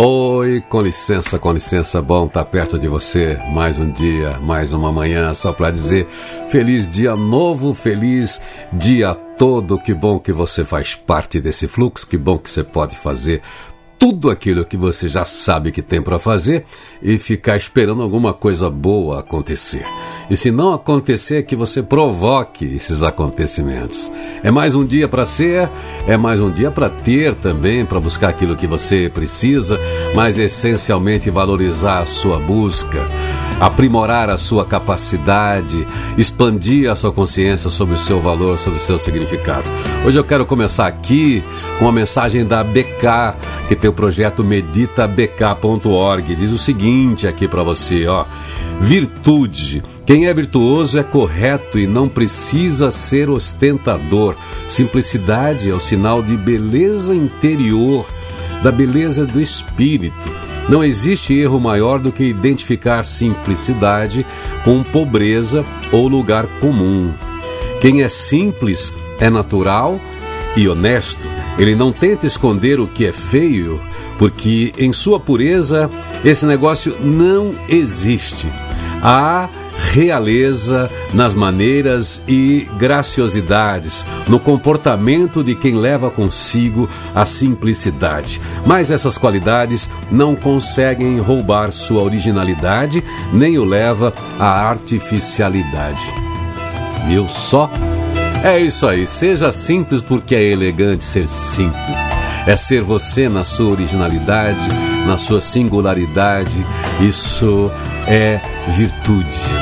Oi, com licença, com licença, bom estar tá perto de você. Mais um dia, mais uma manhã, só para dizer feliz dia novo, feliz dia todo. Que bom que você faz parte desse fluxo, que bom que você pode fazer tudo aquilo que você já sabe que tem para fazer e ficar esperando alguma coisa boa acontecer. E se não acontecer, que você provoque esses acontecimentos. É mais um dia para ser, é mais um dia para ter também, para buscar aquilo que você precisa, mas essencialmente valorizar a sua busca aprimorar a sua capacidade, expandir a sua consciência sobre o seu valor, sobre o seu significado. Hoje eu quero começar aqui com a mensagem da BK, que tem o projeto meditabk.org. Diz o seguinte aqui para você, ó: Virtude. Quem é virtuoso é correto e não precisa ser ostentador. Simplicidade é o sinal de beleza interior, da beleza do espírito. Não existe erro maior do que identificar simplicidade com pobreza ou lugar comum. Quem é simples é natural e honesto. Ele não tenta esconder o que é feio, porque em sua pureza esse negócio não existe. Há realeza nas maneiras e graciosidades, no comportamento de quem leva consigo a simplicidade. Mas essas qualidades não conseguem roubar sua originalidade, nem o leva à artificialidade. Viu só? É isso aí, seja simples porque é elegante ser simples. É ser você na sua originalidade, na sua singularidade. Isso é virtude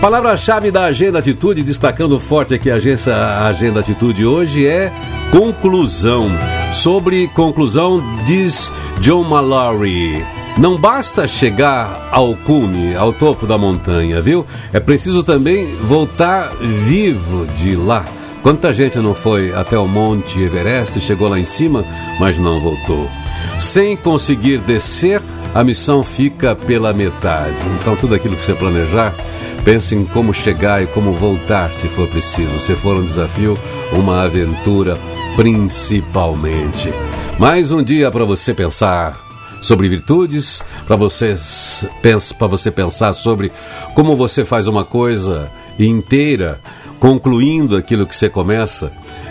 palavra-chave da Agenda Atitude, destacando forte aqui a agência Agenda Atitude hoje é conclusão. Sobre conclusão, diz John Mallory. Não basta chegar ao cume, ao topo da montanha, viu? É preciso também voltar vivo de lá. Quanta gente não foi até o Monte Everest, chegou lá em cima, mas não voltou. Sem conseguir descer, a missão fica pela metade. Então, tudo aquilo que você planejar, Pense em como chegar e como voltar se for preciso, se for um desafio, uma aventura, principalmente. Mais um dia para você pensar sobre virtudes, para você, para você pensar sobre como você faz uma coisa inteira, concluindo aquilo que você começa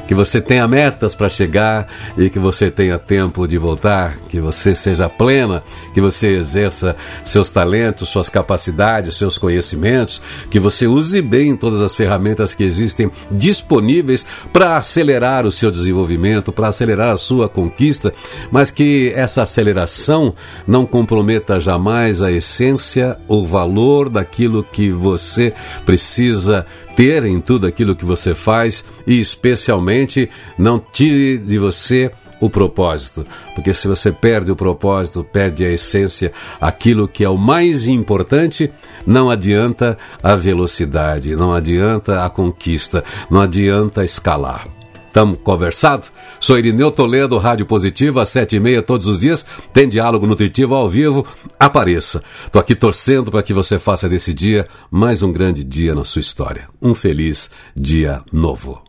que você tenha metas para chegar e que você tenha tempo de voltar, que você seja plena, que você exerça seus talentos, suas capacidades, seus conhecimentos, que você use bem todas as ferramentas que existem disponíveis para acelerar o seu desenvolvimento, para acelerar a sua conquista, mas que essa aceleração não comprometa jamais a essência, o valor daquilo que você precisa ter em tudo aquilo que você faz e, especialmente, não tire de você o propósito, porque se você perde o propósito, perde a essência, aquilo que é o mais importante, não adianta a velocidade, não adianta a conquista, não adianta escalar. Estamos conversados? Sou Irineu Toledo, Rádio Positiva, às sete e meia todos os dias. Tem diálogo nutritivo ao vivo. Apareça. Estou aqui torcendo para que você faça desse dia mais um grande dia na sua história. Um feliz dia novo.